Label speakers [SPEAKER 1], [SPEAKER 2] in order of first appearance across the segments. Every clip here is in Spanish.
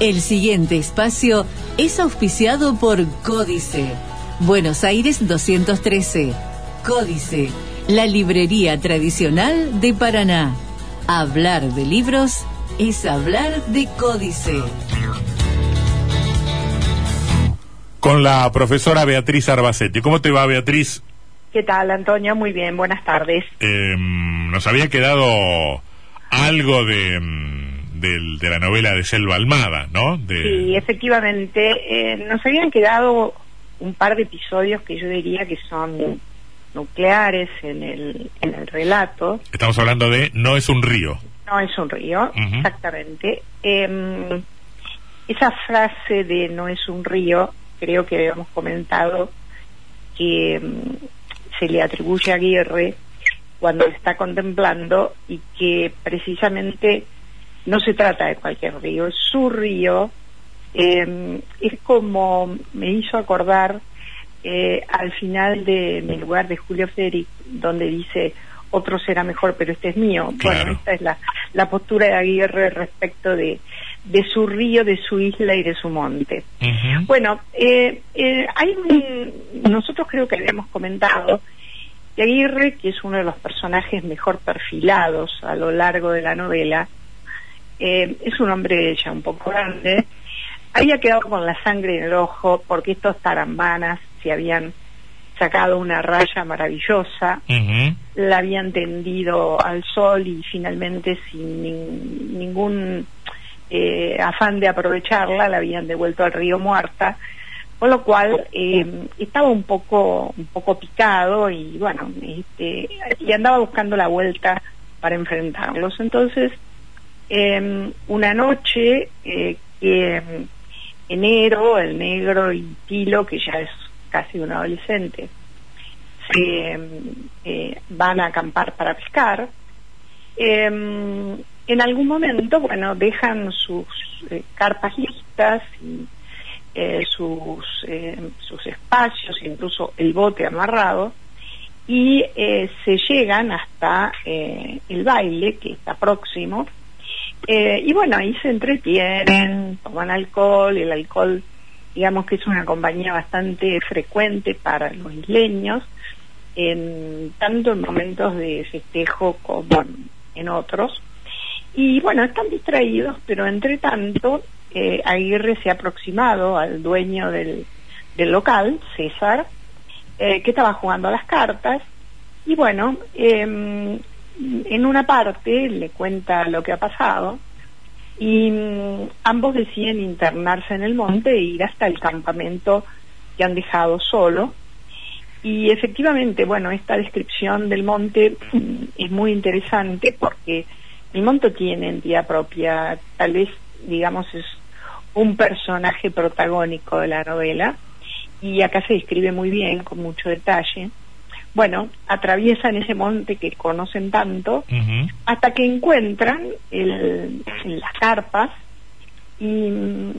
[SPEAKER 1] El siguiente espacio es auspiciado por Códice. Buenos Aires 213. Códice, la librería tradicional de Paraná. Hablar de libros es hablar de Códice.
[SPEAKER 2] Con la profesora Beatriz Arbacetti. ¿Cómo te va, Beatriz?
[SPEAKER 3] ¿Qué tal, Antonio? Muy bien, buenas tardes.
[SPEAKER 2] Em, nos había quedado algo de, em, del- de la novela de Selva Almada, ¿no? De,
[SPEAKER 3] Sí, efectivamente, eh, nos habían quedado un par de episodios que yo diría que son nucleares en el, en el relato.
[SPEAKER 2] Estamos hablando de No es un río.
[SPEAKER 3] No es un río, exactamente. Em, esa frase de no es un río, creo que habíamos comentado que em, se le atribuye a Aguirre cuando está contemplando y que precisamente no se trata de cualquier río, es su río. em, es como me hizo acordar eh, al final de mi lugar de Julio Federic, donde dice otro será mejor, pero este es mío.
[SPEAKER 2] Claro.
[SPEAKER 3] Bueno, esta es la, la postura de Aguirre respecto de, de su río, de su isla y de su monte. Bueno, eh, eh, hay un- nosotros creo que habíamos comentado que Aguirre, que es uno de los personajes mejor perfilados a lo largo de la novela, eh, es un hombre ya un poco grande, había quedado con la sangre en el ojo porque estos tarambanas se habían sacado una raya maravillosa, la habían tendido al sol y finalmente sin nin- ningún eh, afán de aprovecharla la habían devuelto al río muerta con lo cual eh, estaba un poco un poco picado y bueno este, y andaba buscando la vuelta para enfrentarlos. Entonces eh, una noche eh, que em, enero el negro y Tilo que ya es casi un adolescente se eh, van a acampar para pescar. En algún momento, bueno, dejan sus eh, carpas listas y eh, sus, sus espacios, incluso el bote amarrado, y se llegan hasta el baile, que está próximo, eh, y bueno, ahí se entretienen, toman alcohol, el alcohol digamos que es una compañía bastante frecuente para los isleños, en, tanto en momentos de festejo como en, otros. Y bueno, están distraídos, pero entre tanto, eh, Aguirre se ha aproximado al dueño del, del local, César, eh, que estaba jugando a las cartas, y bueno, em, en una parte le cuenta lo que ha pasado, y mm, ambos deciden internarse en el monte e ir hasta el campamento que han dejado solo. Y efectivamente, bueno, esta descripción del monte mm, es muy interesante porque el monte tiene entidad propia, tal vez, digamos, es un personaje protagónico de la novela y acá se describe muy bien, con mucho detalle. Bueno, atraviesan ese monte que conocen tanto hasta que encuentran el- las carpas y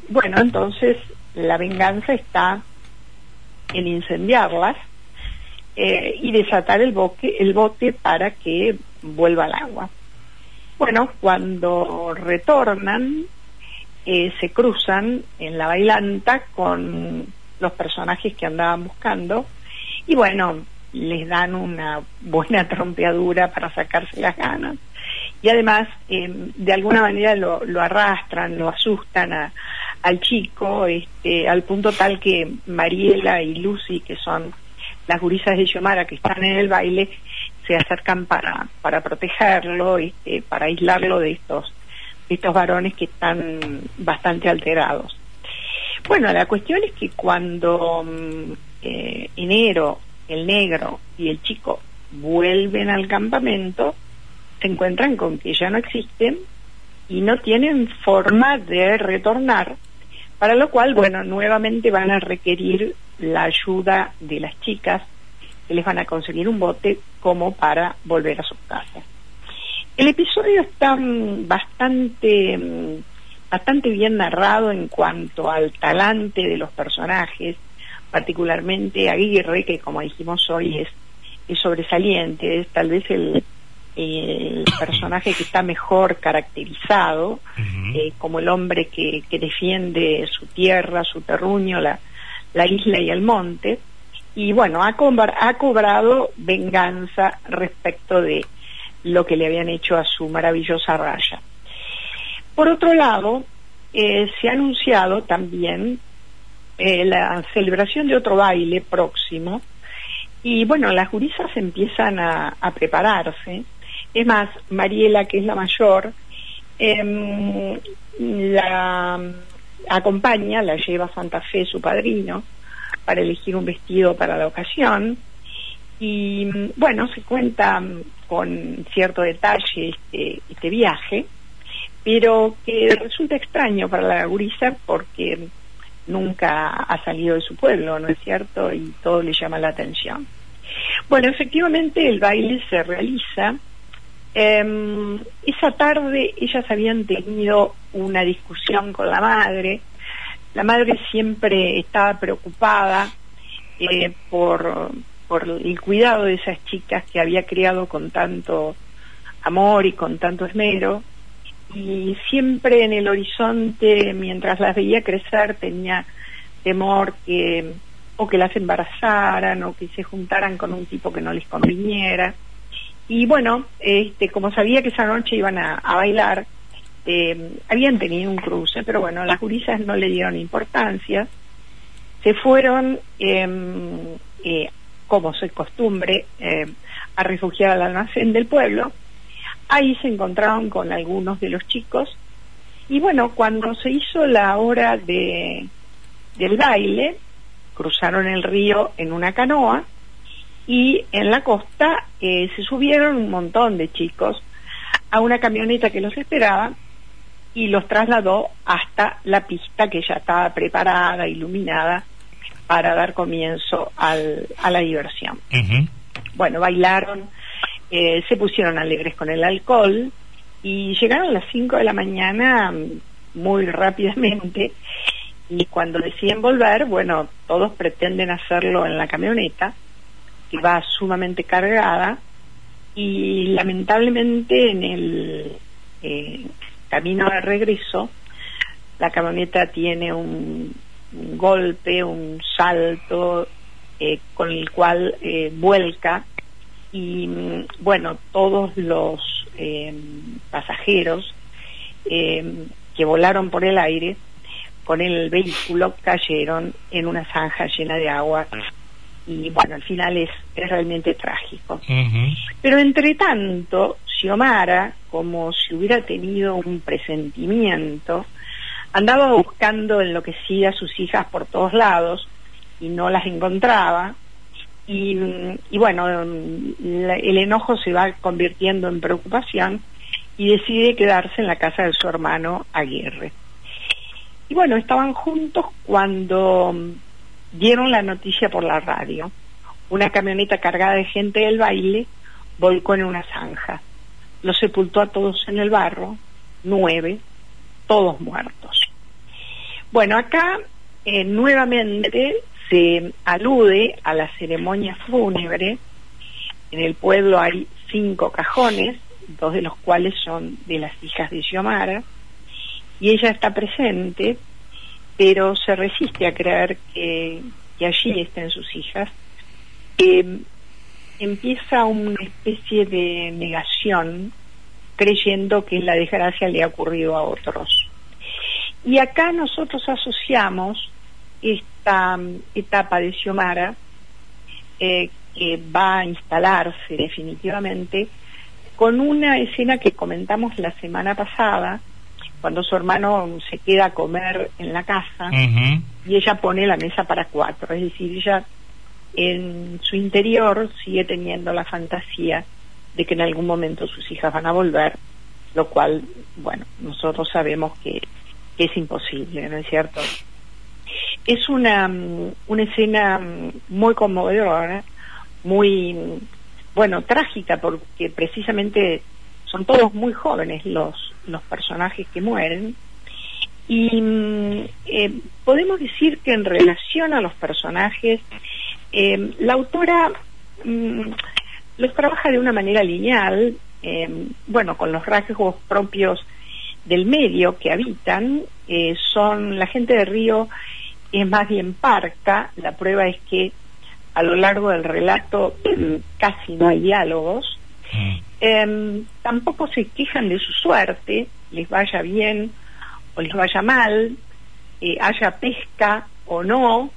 [SPEAKER 3] bueno entonces la venganza está en incendiarlas eh, y desatar el boque el bote para que vuelva al agua. Bueno cuando retornan eh, se cruzan en la bailanta con los personajes que andaban buscando y bueno les dan una buena trompeadura para sacarse las ganas y además eh, de alguna manera lo, arrastran, lo asustan a- al chico, este, al punto tal que Mariela y Lucy, que son las gurisas de Yomara que están en el baile, se acercan para, para protegerlo, este, para aislarlo de estos, de estos varones que están bastante alterados. Bueno, la cuestión es que cuando mm, eh, enero, el negro y el chico vuelven al campamento, se encuentran con que ya no existen y no tienen forma de retornar, para lo cual, bueno, nuevamente van a requerir la ayuda de las chicas que les van a conseguir un bote como para volver a sus casas. El episodio está mm, bastante, mm, bastante bien narrado en cuanto al talante de los personajes, particularmente Aguirre, que como dijimos hoy es, es sobresaliente, es tal vez el, el personaje que está mejor caracterizado, eh, como el hombre que, que, defiende su tierra, su terruño, la, la isla y el monte. Y bueno, ha, ha cobrado venganza respecto de lo que le habían hecho a su maravillosa raya. Por otro lado, eh, se ha anunciado también eh, la celebración de otro baile próximo y bueno, las gurisas empiezan a, prepararse es más, Mariela, que es la mayor, em, la acompaña, la lleva a Santa Fe su padrino para elegir un vestido para la ocasión. Y bueno, se cuenta con cierto detalle este, este viaje, pero que resulta extraño para la gurisa porque nunca ha salido de su pueblo, ¿no es cierto? Y todo le llama la atención. Bueno, efectivamente el baile se realiza eh, esa tarde ellas habían tenido una discusión con la madre. La madre siempre estaba preocupada eh, por, por el cuidado de esas chicas que había criado con tanto amor y con tanto esmero. Y siempre en el horizonte, mientras las veía crecer, tenía temor que o que las embarazaran o que se juntaran con un tipo que no les conviniera. Y bueno, este, como sabía que esa noche iban a, bailar, eh, habían tenido un cruce, pero bueno, las gurisas no le dieron importancia. Se fueron, em, eh, como es costumbre, eh, a refugiar al almacén del pueblo. Ahí se encontraron con algunos de los chicos. Y bueno, cuando se hizo la hora de, del baile, cruzaron el río en una canoa y en la costa eh, se subieron un montón de chicos a una camioneta que los esperaba y los trasladó hasta la pista que ya estaba preparada, iluminada, para dar comienzo al, a la diversión. Bueno, bailaron, eh, se pusieron alegres con el alcohol y llegaron a las 5 de la mañana muy rápidamente y cuando deciden volver, bueno, todos pretenden hacerlo en la camioneta que va sumamente cargada y lamentablemente en el eh, camino de regreso la camioneta tiene un, golpe, un salto eh, con el cual eh, vuelca y bueno, todos los pasajeros que volaron por el aire con el vehículo cayeron en una zanja llena de agua y bueno, al final es, es realmente trágico. Pero entre tanto, Xiomara, como si hubiera tenido un presentimiento, andaba buscando enloquecida a sus hijas por todos lados y no las encontraba. Y, y bueno, el enojo se va convirtiendo en preocupación y decide quedarse en la casa de su hermano Aguirre. Y bueno, estaban juntos cuando dieron la noticia por la radio. Una camioneta cargada de gente del baile volcó en una zanja. Los sepultó a todos en el barro, nueve, todos muertos. Bueno, acá eh, nuevamente se alude a la ceremonia fúnebre. En el pueblo hay cinco cajones, dos de los cuales son de las hijas de Xiomara, y ella está presente pero se resiste a creer que, allí estén sus hijas. empieza una especie de negación creyendo que la desgracia le ha ocurrido a otros. Y acá nosotros asociamos esta etapa de Xiomara, eh, que va a instalarse definitivamente, con una escena que comentamos la semana pasada, cuando su hermano se queda a comer en la casa y ella pone la mesa para cuatro, es decir, ella en su interior sigue teniendo la fantasía de que en algún momento sus hijas van a volver, lo cual, bueno, nosotros sabemos que, es imposible, ¿no es cierto? Es una, una escena muy conmovedora, muy, bueno, trágica, porque precisamente son todos muy jóvenes los, los personajes que mueren. Y mm, eh, podemos decir que en relación a los personajes, eh, la autora mm, los trabaja de una manera lineal, em, bueno, con los rasgos propios del medio que habitan, eh, son la gente de Río es más bien parca, la prueba es que a lo largo del relato casi no hay diálogos, mm. em, tampoco se quejan de su suerte, les vaya bien o les vaya mal, eh, haya pesca o no,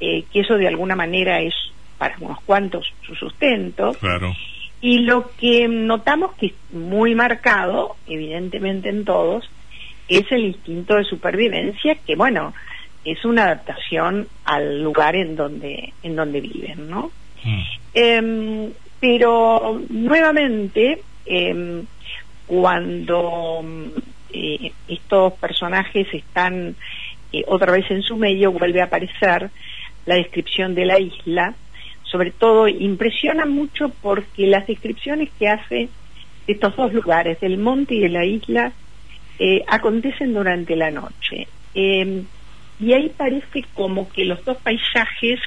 [SPEAKER 3] eh, que eso de alguna manera es para unos cuantos su sustento.
[SPEAKER 2] Claro.
[SPEAKER 3] Y lo que notamos que es muy marcado, evidentemente en todos, es el instinto de supervivencia, que bueno, es una adaptación al lugar en donde, en donde viven, ¿no? Mm. Em, pero nuevamente, em, cuando eh, estos personajes están eh, otra vez en su medio, vuelve a aparecer la descripción de la isla, sobre todo impresiona mucho porque las descripciones que hace de estos dos lugares, del monte y de la isla, eh, acontecen durante la noche. Y ahí parece como que los dos paisajes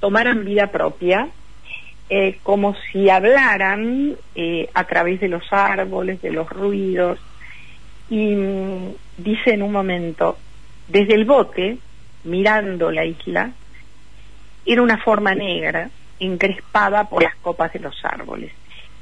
[SPEAKER 3] tomaran vida propia, eh, como si hablaran eh, a través de los árboles, de los ruidos, y mm, dice en un momento, desde el bote, mirando la isla, era una forma negra, encrespada por las copas de los árboles.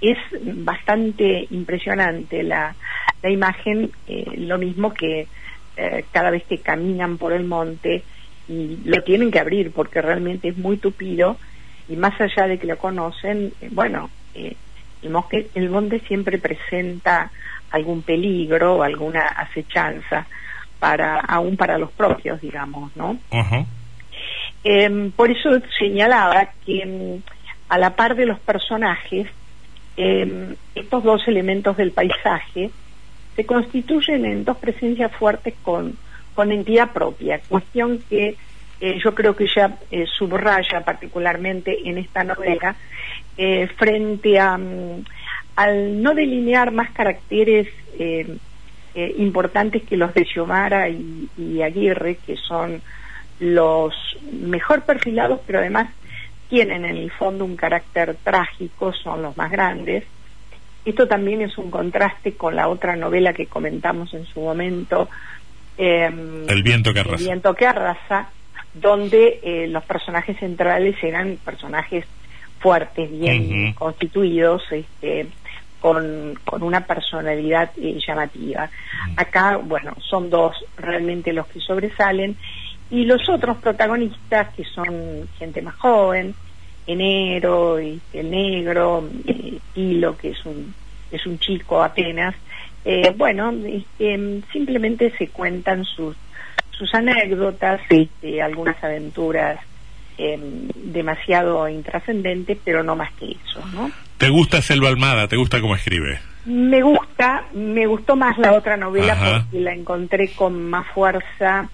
[SPEAKER 3] Es bastante impresionante la, la imagen, eh, lo mismo que eh, cada vez que caminan por el monte y lo tienen que abrir porque realmente es muy tupido y más allá de que lo conocen, eh, bueno, el, el monte siempre presenta algún peligro o alguna acechanza para aún para los propios, digamos, ¿no? Em, por eso señalaba que em, a la par de los personajes, em, estos dos elementos del paisaje se constituyen en dos presencias fuertes con, con entidad propia, cuestión que eh, yo creo que ya eh, subraya particularmente en esta novela, eh, frente a, mm, al no delinear más caracteres importantes que los de Xiomara y Aguirre, que son los mejor perfilados, pero además tienen en el fondo un carácter trágico, son los más grandes. Esto también es un contraste con la otra novela que comentamos en su momento,
[SPEAKER 2] em, El viento que arrasa.
[SPEAKER 3] El viento que arrasa, donde eh, los personajes centrales eran personajes fuertes, bien constituidos, este, con, con, una personalidad eh, llamativa. Acá, bueno, son dos realmente los que sobresalen y los otros protagonistas, que son gente más joven, Enero, y el negro, eh, Tilo, que es un, es un chico apenas, eh, bueno, este, simplemente se cuentan sus, sus anécdotas, este, algunas aventuras em, demasiado intrascendentes, pero no más que eso, ¿no?
[SPEAKER 2] ¿Te gusta Selva Almada? ¿Te gusta cómo escribe?
[SPEAKER 3] Me gusta, me gustó más la otra novela porque la encontré con más fuerza,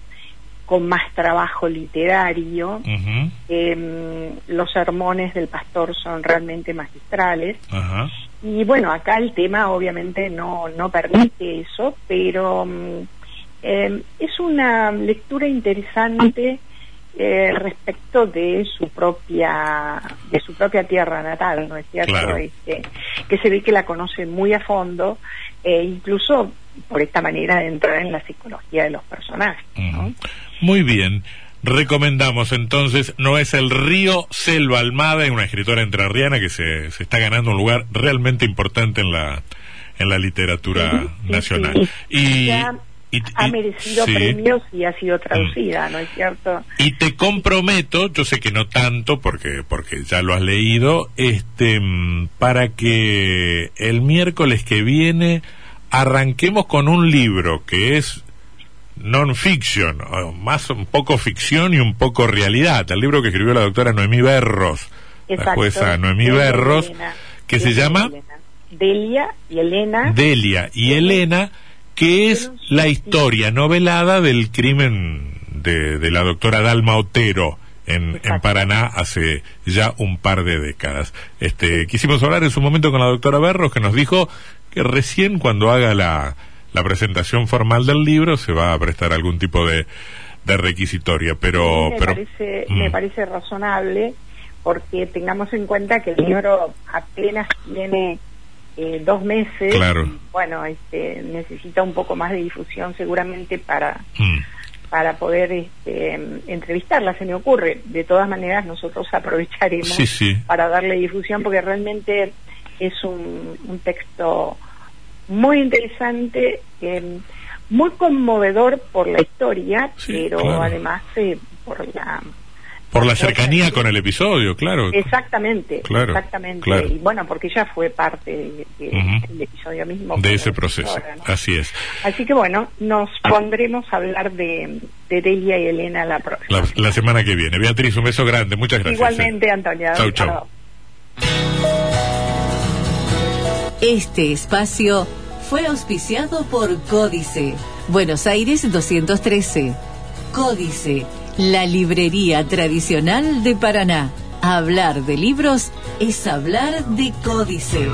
[SPEAKER 3] con más trabajo literario. Em, los sermones del pastor son realmente magistrales. Y bueno, acá el tema obviamente no, no permite eso, pero em, es una lectura interesante eh, respecto de su propia de su propia tierra natal, ¿no es cierto? Este, que se ve que la conoce muy a fondo, e incluso por esta manera de entrar en la psicología de los personajes.
[SPEAKER 2] Muy bien. Recomendamos entonces No es el río Selva Almada, una escritora entrerriana que se, se está ganando un lugar realmente importante en la, en la literatura nacional.
[SPEAKER 3] Y, ha merecido premios y ha sido traducida, ¿no es cierto?
[SPEAKER 2] Y te comprometo, yo sé que no tanto porque porque ya lo has leído, este mm, para que el miércoles que viene arranquemos con un libro que es non-fiction, más un poco ficción y un poco realidad. El libro que escribió la doctora Noemí Berros, la jueza Noemí Berros, que se llama
[SPEAKER 3] Delia y Elena.
[SPEAKER 2] Delia y Elena, que es la historia novelada del crimen de, de la doctora Dalma Otero. En, en, Paraná hace ya un par de décadas. Este, quisimos hablar en su momento con la doctora Berros que nos dijo que recién cuando haga la, la presentación formal del libro se va a prestar algún tipo de, de requisitoria, pero...
[SPEAKER 3] me,
[SPEAKER 2] pero,
[SPEAKER 3] parece, me mm. parece razonable porque tengamos en cuenta que el libro apenas tiene eh, dos meses.
[SPEAKER 2] Claro.
[SPEAKER 3] Bueno, este, necesita un poco más de difusión seguramente para,
[SPEAKER 2] Mm.
[SPEAKER 3] para poder este, entrevistarla, se me ocurre. De todas maneras, nosotros aprovecharemos
[SPEAKER 2] Sí, sí.
[SPEAKER 3] para darle difusión porque realmente es un, un texto muy interesante, eh, muy conmovedor por la historia,
[SPEAKER 2] Sí,
[SPEAKER 3] pero
[SPEAKER 2] claro.
[SPEAKER 3] además eh, por la
[SPEAKER 2] Por la cercanía con el episodio, claro.
[SPEAKER 3] Exactamente,
[SPEAKER 2] Claro,
[SPEAKER 3] exactamente.
[SPEAKER 2] claro.
[SPEAKER 3] Y bueno, porque ella fue parte de- de-
[SPEAKER 2] Ujú.
[SPEAKER 3] del episodio mismo.
[SPEAKER 2] De ese proceso. Así es.
[SPEAKER 3] Así que bueno, nos pondremos a hablar de, de Delia y Elena la próxima.
[SPEAKER 2] La, la semana que viene. Beatriz, un beso grande. Muchas gracias.
[SPEAKER 3] Igualmente,
[SPEAKER 2] eh.
[SPEAKER 3] Antonia.
[SPEAKER 2] Chau, chau.
[SPEAKER 1] Este espacio fue auspiciado por Códice, Buenos Aires 213. Códice, la librería tradicional de Paraná. Hablar de libros es hablar de Códice.